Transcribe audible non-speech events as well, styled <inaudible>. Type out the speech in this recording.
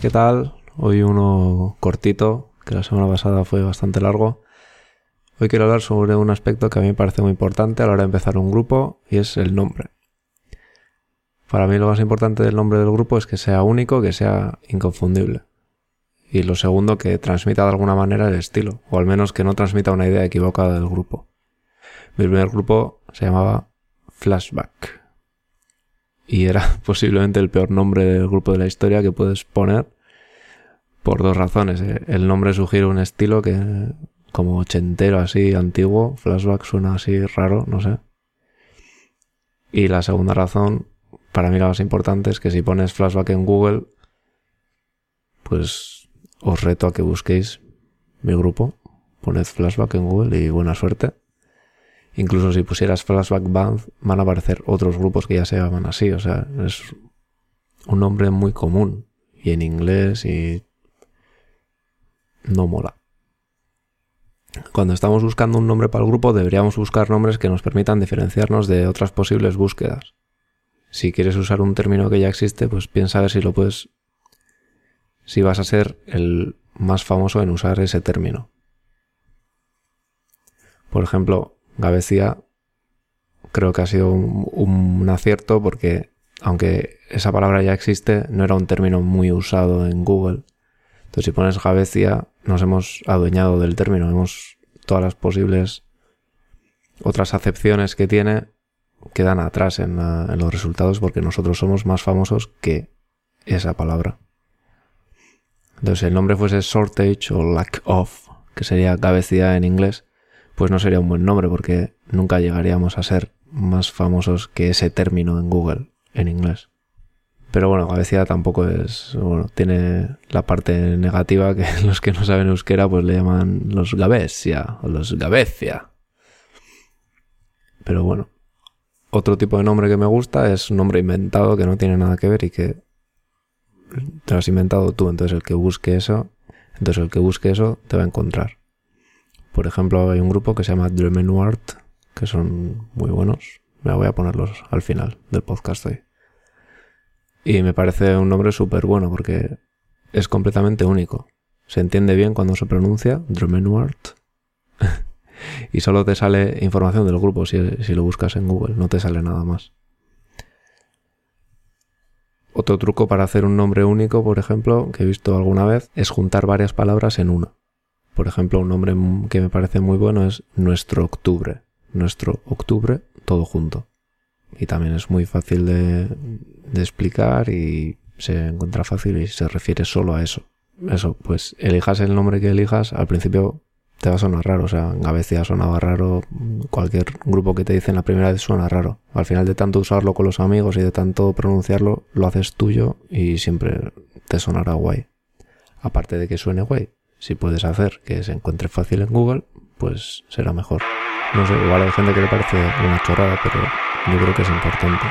¿qué tal? Hoy uno cortito, que la semana pasada fue bastante largo. Hoy quiero hablar sobre un aspecto que a mí me parece muy importante a la hora de empezar un grupo y es el nombre. Para mí lo más importante del nombre del grupo es que sea único, que sea inconfundible. Y lo segundo, que transmita de alguna manera el estilo, o al menos que no transmita una idea equivocada del grupo. Mi primer grupo se llamaba Flashback. Y era <laughs> posiblemente el peor nombre del grupo de la historia que puedes poner por dos razones. El nombre sugiere un estilo que como ochentero así antiguo, flashback suena así raro, no sé. Y la segunda razón, para mí la más importante, es que si pones flashback en Google, pues os reto a que busquéis mi grupo, poned flashback en Google y buena suerte. Incluso si pusieras flashback band, van a aparecer otros grupos que ya se llaman así, o sea, es un nombre muy común y en inglés y no mola. Cuando estamos buscando un nombre para el grupo deberíamos buscar nombres que nos permitan diferenciarnos de otras posibles búsquedas. Si quieres usar un término que ya existe, pues piensa a ver si lo puedes... si vas a ser el más famoso en usar ese término. Por ejemplo, Gavecia creo que ha sido un, acierto porque aunque esa palabra ya existe, no era un término muy usado en Google. Entonces si pones Gavecia nos hemos adueñado del término, hemos todas las posibles otras acepciones que tiene quedan atrás en, en, los resultados porque nosotros somos más famosos que esa palabra. Entonces, si el nombre fuese shortage o lack of, que sería cabecía en inglés, pues no sería un buen nombre porque nunca llegaríamos a ser más famosos que ese término en Google en inglés. Pero bueno, Gavecia tampoco es, bueno, tiene la parte negativa que <laughs> los que no saben euskera pues le llaman los Gavesia o los Gavecia. Pero bueno, otro tipo de nombre que me gusta es un nombre inventado que no tiene nada que ver y que te lo has inventado tú, entonces el que busque eso, entonces el que busque eso te va a encontrar. Por ejemplo, hay un grupo que se llama Dremenuart, que son muy buenos. Me voy a ponerlos al final del podcast hoy. Y me parece un nombre súper bueno porque es completamente único. Se entiende bien cuando se pronuncia, Drumenuart. <laughs> y solo te sale información del grupo si, si, lo buscas en Google, no te sale nada más. Otro truco para hacer un nombre único, por ejemplo, que he visto alguna vez, es juntar varias palabras en una. Por ejemplo, un nombre que me parece muy bueno es Nuestro Octubre. Nuestro Octubre, todo junto. Y también es muy fácil de, explicar y se encuentra fácil y se refiere solo a eso. Eso, pues elijas el nombre que elijas, al principio te va a sonar raro, o sea, en Gavecia sonaba raro, cualquier grupo que te dicen la primera vez suena raro. Al final de tanto usarlo con los amigos y de tanto pronunciarlo, lo haces tuyo y siempre te sonará guay. Aparte de que suene guay, si puedes hacer que se encuentre fácil en Google, pues será mejor. No sé, igual hay gente que le parece una chorrada, pero yo creo que es importante.